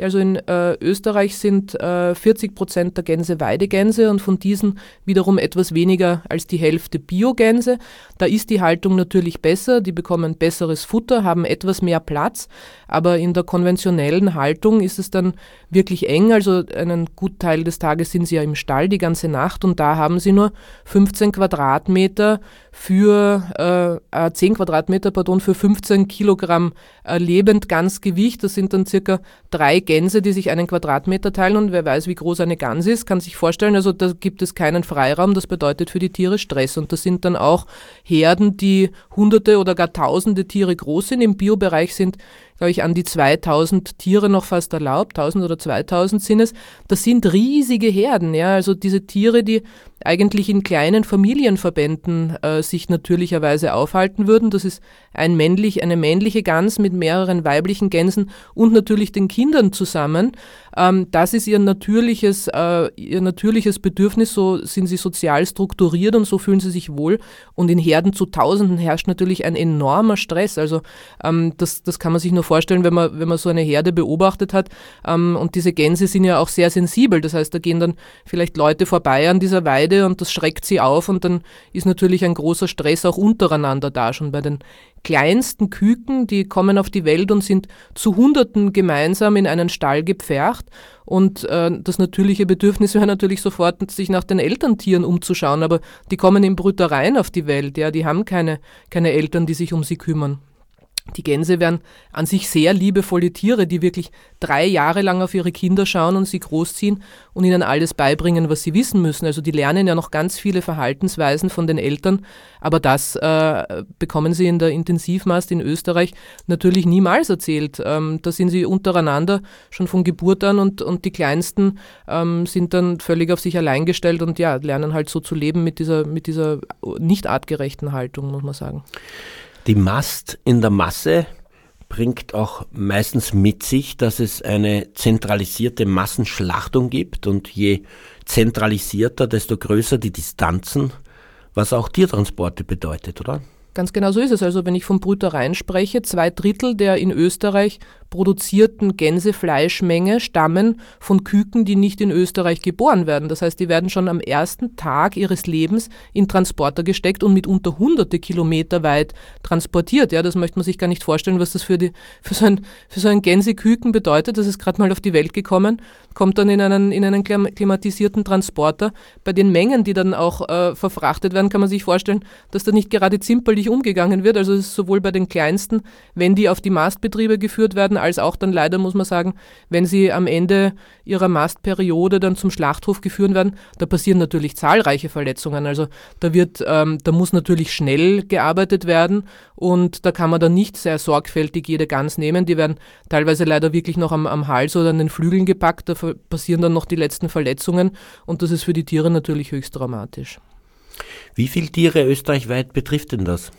Also in äh, Österreich sind äh, 40 Prozent der Gänse Weidegänse und von diesen wiederum etwas weniger als die Hälfte Biogänse. Da ist die Haltung natürlich besser, die bekommen besseres Futter, haben etwas mehr Platz, aber in der konventionellen Haltung ist es dann wirklich eng. Also einen Gutteil des Tages sind sie ja im Stall die ganze Nacht und da haben sie nur 15 Quadratmeter für äh, 10 äh, Quadratmeter, pardon, für 15 Kilogramm äh, Lebendgansgewicht. Das sind dann circa drei Gänse, die sich einen Quadratmeter teilen und wer weiß, wie groß eine Gans ist, kann sich vorstellen, also da gibt es keinen Freiraum. Das bedeutet für die Tiere Stress und das sind dann auch Herden, die hunderte oder gar tausende Tiere groß sind. Im Biobereich sind glaube ich, an die 2000 Tiere noch fast erlaubt, 1000 oder 2000 sind es. Das sind riesige Herden, ja, also diese Tiere, die eigentlich in kleinen Familienverbänden äh, sich natürlicherweise aufhalten würden. Das ist ein männlich, eine männliche Gans mit mehreren weiblichen Gänsen und natürlich den Kindern zusammen. Ähm, das ist ihr natürliches, äh, ihr natürliches Bedürfnis, so sind sie sozial strukturiert und so fühlen sie sich wohl. Und in Herden zu Tausenden herrscht natürlich ein enormer Stress. Also ähm, das, das kann man sich nur vorstellen, wenn man, wenn man so eine Herde beobachtet hat. Ähm, und diese Gänse sind ja auch sehr sensibel. Das heißt, da gehen dann vielleicht Leute vorbei an dieser Weide und das schreckt sie auf und dann ist natürlich ein großer Stress auch untereinander da schon bei den kleinsten Küken, die kommen auf die Welt und sind zu Hunderten gemeinsam in einen Stall gepfercht. Und äh, das natürliche Bedürfnis wäre natürlich sofort, sich nach den Elterntieren umzuschauen, aber die kommen in Brütereien auf die Welt, ja, die haben keine, keine Eltern, die sich um sie kümmern. Die Gänse wären an sich sehr liebevolle Tiere, die wirklich drei Jahre lang auf ihre Kinder schauen und sie großziehen und ihnen alles beibringen, was sie wissen müssen. Also die lernen ja noch ganz viele Verhaltensweisen von den Eltern, aber das äh, bekommen sie in der Intensivmast in Österreich natürlich niemals erzählt. Ähm, da sind sie untereinander schon von Geburt an und, und die Kleinsten ähm, sind dann völlig auf sich allein gestellt und ja, lernen halt so zu leben mit dieser, mit dieser nicht artgerechten Haltung, muss man sagen. Die Mast in der Masse bringt auch meistens mit sich, dass es eine zentralisierte Massenschlachtung gibt und je zentralisierter, desto größer die Distanzen, was auch Tiertransporte bedeutet, oder? Ganz genau so ist es. Also wenn ich von Brütereien spreche, zwei Drittel der in Österreich produzierten Gänsefleischmenge stammen von Küken, die nicht in Österreich geboren werden. Das heißt, die werden schon am ersten Tag ihres Lebens in Transporter gesteckt und mitunter hunderte Kilometer weit transportiert. Ja, das möchte man sich gar nicht vorstellen, was das für, die, für, so, ein, für so ein Gänseküken bedeutet. Das ist gerade mal auf die Welt gekommen, kommt dann in einen, in einen klimatisierten Transporter. Bei den Mengen, die dann auch äh, verfrachtet werden, kann man sich vorstellen, dass da nicht gerade zimperlich umgegangen wird. Also es ist sowohl bei den kleinsten, wenn die auf die Mastbetriebe geführt werden, als auch dann leider, muss man sagen, wenn sie am Ende ihrer Mastperiode dann zum Schlachthof geführt werden, da passieren natürlich zahlreiche Verletzungen. Also da wird, ähm, da muss natürlich schnell gearbeitet werden und da kann man dann nicht sehr sorgfältig jede Gans nehmen. Die werden teilweise leider wirklich noch am, am Hals oder an den Flügeln gepackt. Da passieren dann noch die letzten Verletzungen und das ist für die Tiere natürlich höchst dramatisch. Wie viele Tiere österreichweit betrifft denn das?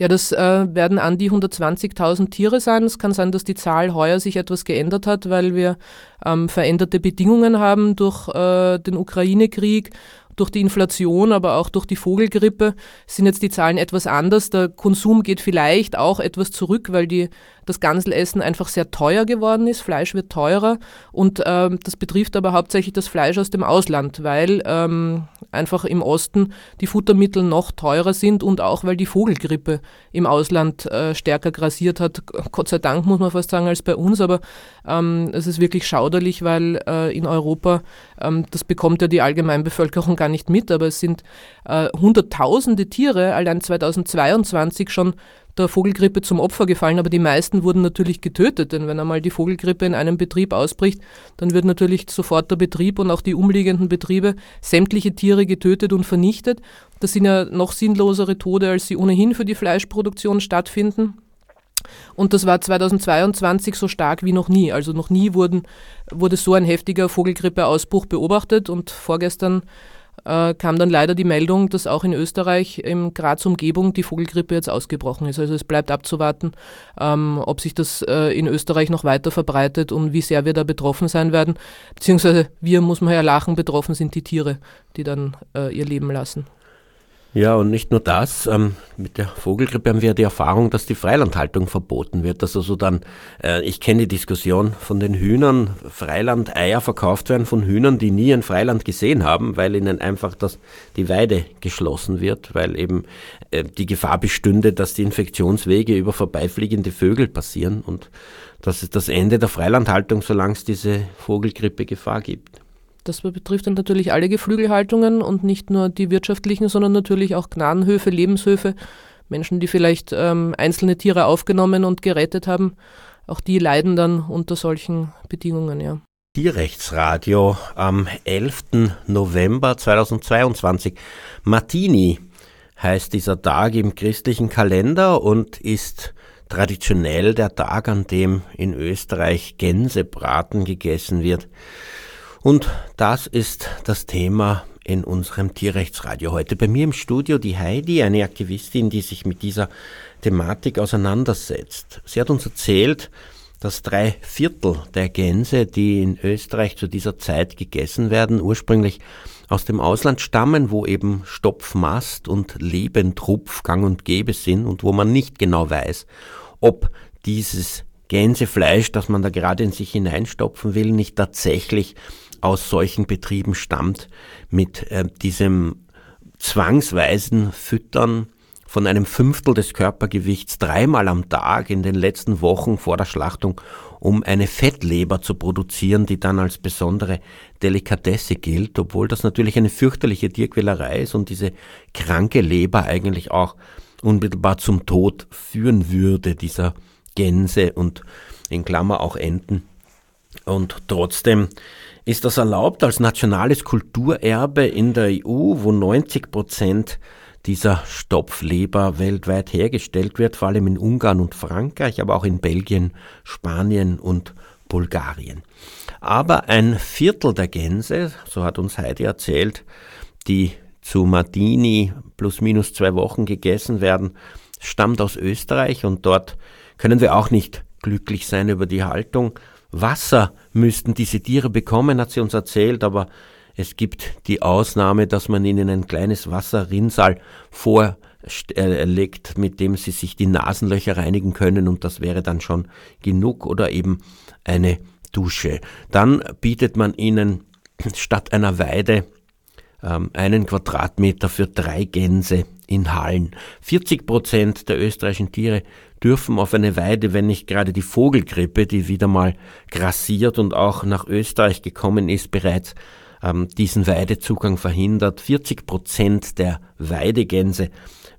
Ja, das äh, werden an die 120.000 Tiere sein. Es kann sein, dass die Zahl heuer sich etwas geändert hat, weil wir ähm, veränderte Bedingungen haben durch äh, den Ukraine-Krieg durch die Inflation, aber auch durch die Vogelgrippe sind jetzt die Zahlen etwas anders. Der Konsum geht vielleicht auch etwas zurück, weil die, das Ganselessen einfach sehr teuer geworden ist. Fleisch wird teurer und ähm, das betrifft aber hauptsächlich das Fleisch aus dem Ausland, weil ähm, einfach im Osten die Futtermittel noch teurer sind und auch weil die Vogelgrippe im Ausland äh, stärker grassiert hat. Gott sei Dank muss man fast sagen als bei uns, aber ähm, es ist wirklich schauderlich, weil äh, in Europa, ähm, das bekommt ja die Allgemeinbevölkerung gar nicht mit, aber es sind äh, hunderttausende Tiere allein 2022 schon der Vogelgrippe zum Opfer gefallen, aber die meisten wurden natürlich getötet, denn wenn einmal die Vogelgrippe in einem Betrieb ausbricht, dann wird natürlich sofort der Betrieb und auch die umliegenden Betriebe sämtliche Tiere getötet und vernichtet. Das sind ja noch sinnlosere Tode, als sie ohnehin für die Fleischproduktion stattfinden. Und das war 2022 so stark wie noch nie. Also noch nie wurden, wurde so ein heftiger Vogelgrippeausbruch beobachtet und vorgestern äh, kam dann leider die Meldung, dass auch in Österreich im Graz Umgebung die Vogelgrippe jetzt ausgebrochen ist. Also es bleibt abzuwarten, ähm, ob sich das äh, in Österreich noch weiter verbreitet und wie sehr wir da betroffen sein werden. Beziehungsweise wir, muss man ja lachen, betroffen sind die Tiere, die dann äh, ihr Leben lassen. Ja, und nicht nur das. Ähm, mit der Vogelgrippe haben wir die Erfahrung, dass die Freilandhaltung verboten wird. Dass also dann, äh, ich kenne die Diskussion von den Hühnern, Freilandeier verkauft werden von Hühnern, die nie ein Freiland gesehen haben, weil ihnen einfach das, die Weide geschlossen wird, weil eben äh, die Gefahr bestünde, dass die Infektionswege über vorbeifliegende Vögel passieren. Und das ist das Ende der Freilandhaltung, solange es diese Vogelgrippe-Gefahr gibt. Das betrifft dann natürlich alle Geflügelhaltungen und nicht nur die wirtschaftlichen, sondern natürlich auch Gnadenhöfe, Lebenshöfe, Menschen, die vielleicht ähm, einzelne Tiere aufgenommen und gerettet haben. Auch die leiden dann unter solchen Bedingungen, ja. Tierrechtsradio am 11. November 2022. Martini heißt dieser Tag im christlichen Kalender und ist traditionell der Tag, an dem in Österreich Gänsebraten gegessen wird. Und das ist das Thema in unserem Tierrechtsradio heute. Bei mir im Studio die Heidi, eine Aktivistin, die sich mit dieser Thematik auseinandersetzt. Sie hat uns erzählt, dass drei Viertel der Gänse, die in Österreich zu dieser Zeit gegessen werden, ursprünglich aus dem Ausland stammen, wo eben Stopfmast und Lebendrupf gang und gäbe sind und wo man nicht genau weiß, ob dieses Gänsefleisch, das man da gerade in sich hineinstopfen will, nicht tatsächlich aus solchen Betrieben stammt, mit äh, diesem zwangsweisen Füttern von einem Fünftel des Körpergewichts dreimal am Tag in den letzten Wochen vor der Schlachtung, um eine Fettleber zu produzieren, die dann als besondere Delikatesse gilt, obwohl das natürlich eine fürchterliche Tierquälerei ist und diese kranke Leber eigentlich auch unmittelbar zum Tod führen würde, dieser Gänse und in Klammer auch Enten. Und trotzdem ist das erlaubt als nationales Kulturerbe in der EU, wo 90 Prozent dieser Stopfleber weltweit hergestellt wird, vor allem in Ungarn und Frankreich, aber auch in Belgien, Spanien und Bulgarien. Aber ein Viertel der Gänse, so hat uns Heidi erzählt, die zu Martini plus minus zwei Wochen gegessen werden, stammt aus Österreich und dort können wir auch nicht glücklich sein über die Haltung. Wasser müssten diese Tiere bekommen, hat sie uns erzählt, aber es gibt die Ausnahme, dass man ihnen ein kleines Wasserrinnsal vorlegt, mit dem sie sich die Nasenlöcher reinigen können und das wäre dann schon genug oder eben eine Dusche. Dann bietet man ihnen statt einer Weide ähm, einen Quadratmeter für drei Gänse in Hallen. 40 Prozent der österreichischen Tiere dürfen auf eine Weide, wenn nicht gerade die Vogelgrippe, die wieder mal grassiert und auch nach Österreich gekommen ist, bereits ähm, diesen Weidezugang verhindert. 40 Prozent der Weidegänse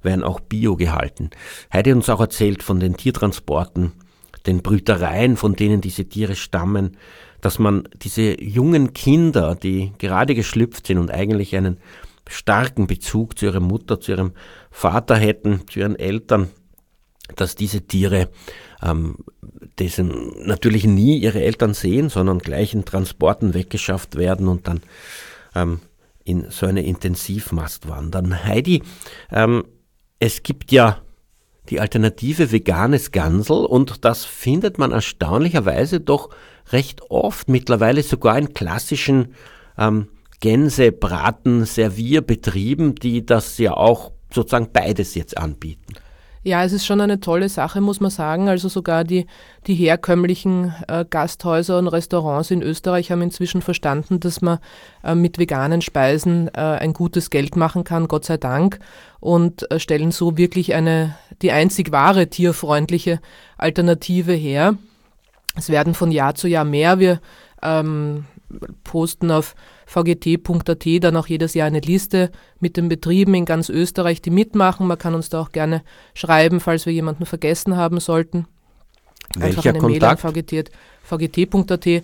werden auch bio gehalten. Heidi uns auch erzählt von den Tiertransporten, den Brütereien, von denen diese Tiere stammen, dass man diese jungen Kinder, die gerade geschlüpft sind und eigentlich einen starken Bezug zu ihrer Mutter, zu ihrem Vater hätten, zu ihren Eltern, dass diese Tiere ähm, dessen natürlich nie ihre Eltern sehen, sondern gleich in Transporten weggeschafft werden und dann ähm, in so eine Intensivmast wandern. Heidi, ähm, es gibt ja die Alternative veganes Gansel und das findet man erstaunlicherweise doch recht oft, mittlerweile sogar in klassischen ähm, Gänsebraten-Servierbetrieben, die das ja auch sozusagen beides jetzt anbieten. Ja, es ist schon eine tolle Sache, muss man sagen. Also sogar die, die herkömmlichen äh, Gasthäuser und Restaurants in Österreich haben inzwischen verstanden, dass man äh, mit veganen Speisen äh, ein gutes Geld machen kann, Gott sei Dank, und äh, stellen so wirklich eine, die einzig wahre tierfreundliche Alternative her. Es werden von Jahr zu Jahr mehr. Wir ähm, posten auf vgt.at dann auch jedes Jahr eine Liste mit den Betrieben in ganz Österreich, die mitmachen. Man kann uns da auch gerne schreiben, falls wir jemanden vergessen haben sollten. Welcher Einfach eine Kontakt? Mail an vgt.at.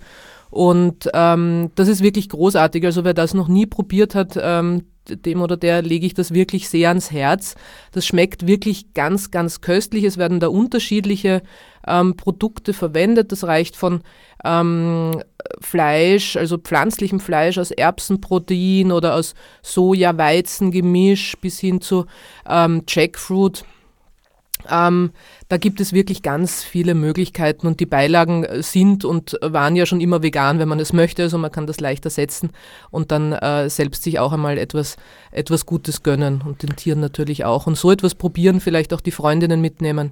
Und ähm, das ist wirklich großartig. Also wer das noch nie probiert hat, ähm, dem oder der lege ich das wirklich sehr ans Herz. Das schmeckt wirklich ganz, ganz köstlich. Es werden da unterschiedliche ähm, Produkte verwendet. Das reicht von ähm, Fleisch, also pflanzlichem Fleisch aus Erbsenprotein oder aus Soja-Weizen-Gemisch bis hin zu ähm, Jackfruit. Ähm, da gibt es wirklich ganz viele Möglichkeiten und die Beilagen sind und waren ja schon immer vegan, wenn man es möchte. Also man kann das leicht ersetzen und dann äh, selbst sich auch einmal etwas, etwas Gutes gönnen und den Tieren natürlich auch. Und so etwas probieren, vielleicht auch die Freundinnen mitnehmen.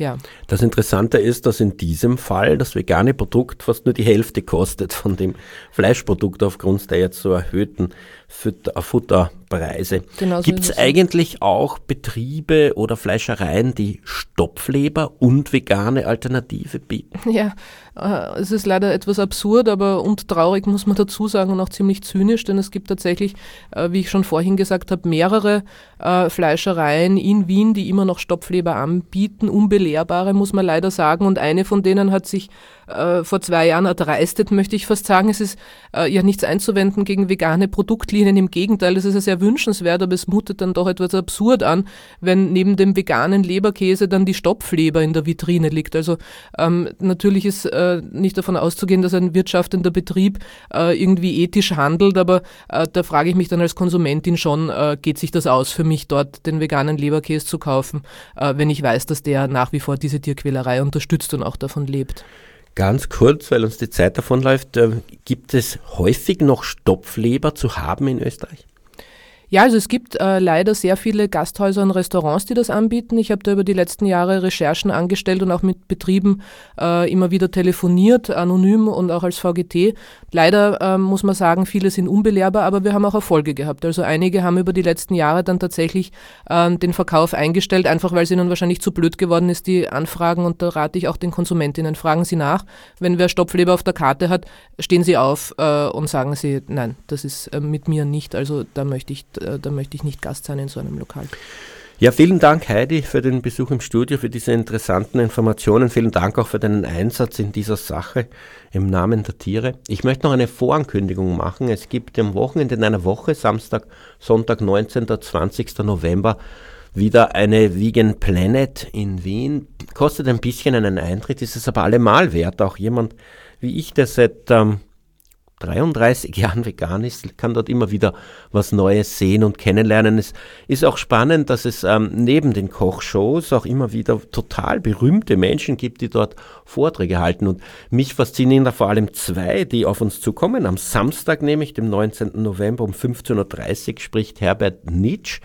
Ja. Das Interessante ist, dass in diesem Fall das vegane Produkt fast nur die Hälfte kostet von dem Fleischprodukt aufgrund der jetzt so erhöhten Futter, Futterpreise. Genau Gibt es eigentlich auch Betriebe oder Fleischereien, die Stopfleber und vegane Alternative bieten? Ja, äh, es ist leider etwas absurd, aber und traurig muss man dazu sagen und auch ziemlich zynisch, denn es gibt tatsächlich, äh, wie ich schon vorhin gesagt habe, mehrere äh, Fleischereien in Wien, die immer noch Stopfleber anbieten, unbelehrbare muss man leider sagen und eine von denen hat sich vor zwei Jahren erdreistet, möchte ich fast sagen. Es ist ja nichts einzuwenden gegen vegane Produktlinien. Im Gegenteil, es ist ja sehr wünschenswert, aber es mutet dann doch etwas absurd an, wenn neben dem veganen Leberkäse dann die Stopfleber in der Vitrine liegt. Also ähm, natürlich ist äh, nicht davon auszugehen, dass ein wirtschaftender Betrieb äh, irgendwie ethisch handelt, aber äh, da frage ich mich dann als Konsumentin schon, äh, geht sich das aus für mich dort den veganen Leberkäse zu kaufen, wenn ich weiß, dass der nach wie vor diese Tierquälerei unterstützt und auch davon lebt. Ganz kurz, weil uns die Zeit davonläuft, äh, gibt es häufig noch Stopfleber zu haben in Österreich? Ja, also es gibt äh, leider sehr viele Gasthäuser und Restaurants, die das anbieten. Ich habe da über die letzten Jahre Recherchen angestellt und auch mit Betrieben äh, immer wieder telefoniert, anonym und auch als VGT. Leider äh, muss man sagen, viele sind unbelehrbar, aber wir haben auch Erfolge gehabt. Also einige haben über die letzten Jahre dann tatsächlich ähm, den Verkauf eingestellt, einfach weil es ihnen wahrscheinlich zu blöd geworden ist, die Anfragen. Und da rate ich auch den Konsumentinnen, fragen Sie nach. Wenn wer Stopfleber auf der Karte hat, stehen Sie auf äh, und sagen Sie, nein, das ist äh, mit mir nicht. Also da möchte ich da möchte ich nicht Gast sein in so einem Lokal. Ja, vielen Dank, Heidi, für den Besuch im Studio, für diese interessanten Informationen. Vielen Dank auch für deinen Einsatz in dieser Sache im Namen der Tiere. Ich möchte noch eine Vorankündigung machen. Es gibt am Wochenende in einer Woche, Samstag, Sonntag, 19. 20. November, wieder eine Vegan Planet in Wien. Kostet ein bisschen einen Eintritt, ist es aber allemal wert. Auch jemand wie ich, der seit ähm, 33 Jahren vegan ist, kann dort immer wieder was Neues sehen und kennenlernen. Es ist auch spannend, dass es ähm, neben den Kochshows auch immer wieder total berühmte Menschen gibt, die dort Vorträge halten. Und mich faszinieren da vor allem zwei, die auf uns zukommen. Am Samstag, nämlich dem 19. November um 15.30 Uhr, spricht Herbert Nitsch.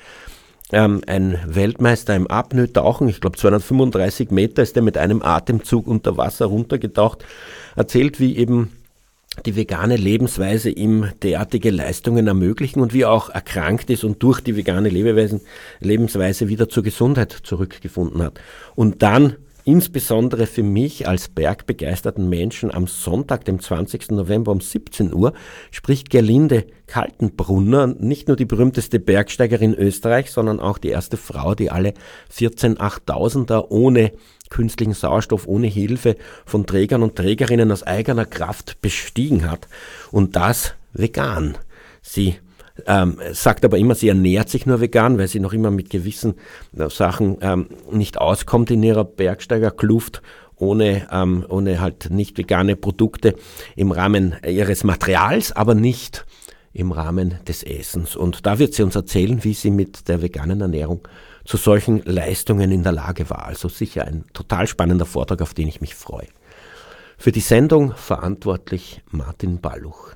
Ähm, ein Weltmeister im Apnoe-Tauchen, ich glaube 235 Meter ist er mit einem Atemzug unter Wasser runtergetaucht, erzählt, wie eben die vegane Lebensweise ihm derartige Leistungen ermöglichen und wie er auch erkrankt ist und durch die vegane Lebensweise wieder zur Gesundheit zurückgefunden hat. Und dann insbesondere für mich als bergbegeisterten Menschen am Sonntag, dem 20. November um 17 Uhr, spricht Gerlinde Kaltenbrunner, nicht nur die berühmteste Bergsteigerin Österreichs, sondern auch die erste Frau, die alle 14 Achttausender ohne künstlichen Sauerstoff ohne Hilfe von Trägern und Trägerinnen aus eigener Kraft bestiegen hat. Und das vegan. Sie ähm, sagt aber immer, sie ernährt sich nur vegan, weil sie noch immer mit gewissen äh, Sachen ähm, nicht auskommt in ihrer Bergsteigerkluft ohne, ähm, ohne halt nicht vegane Produkte im Rahmen ihres Materials, aber nicht im Rahmen des Essens. Und da wird sie uns erzählen, wie sie mit der veganen Ernährung zu solchen Leistungen in der Lage war. Also sicher ein total spannender Vortrag, auf den ich mich freue. Für die Sendung verantwortlich Martin Balluch.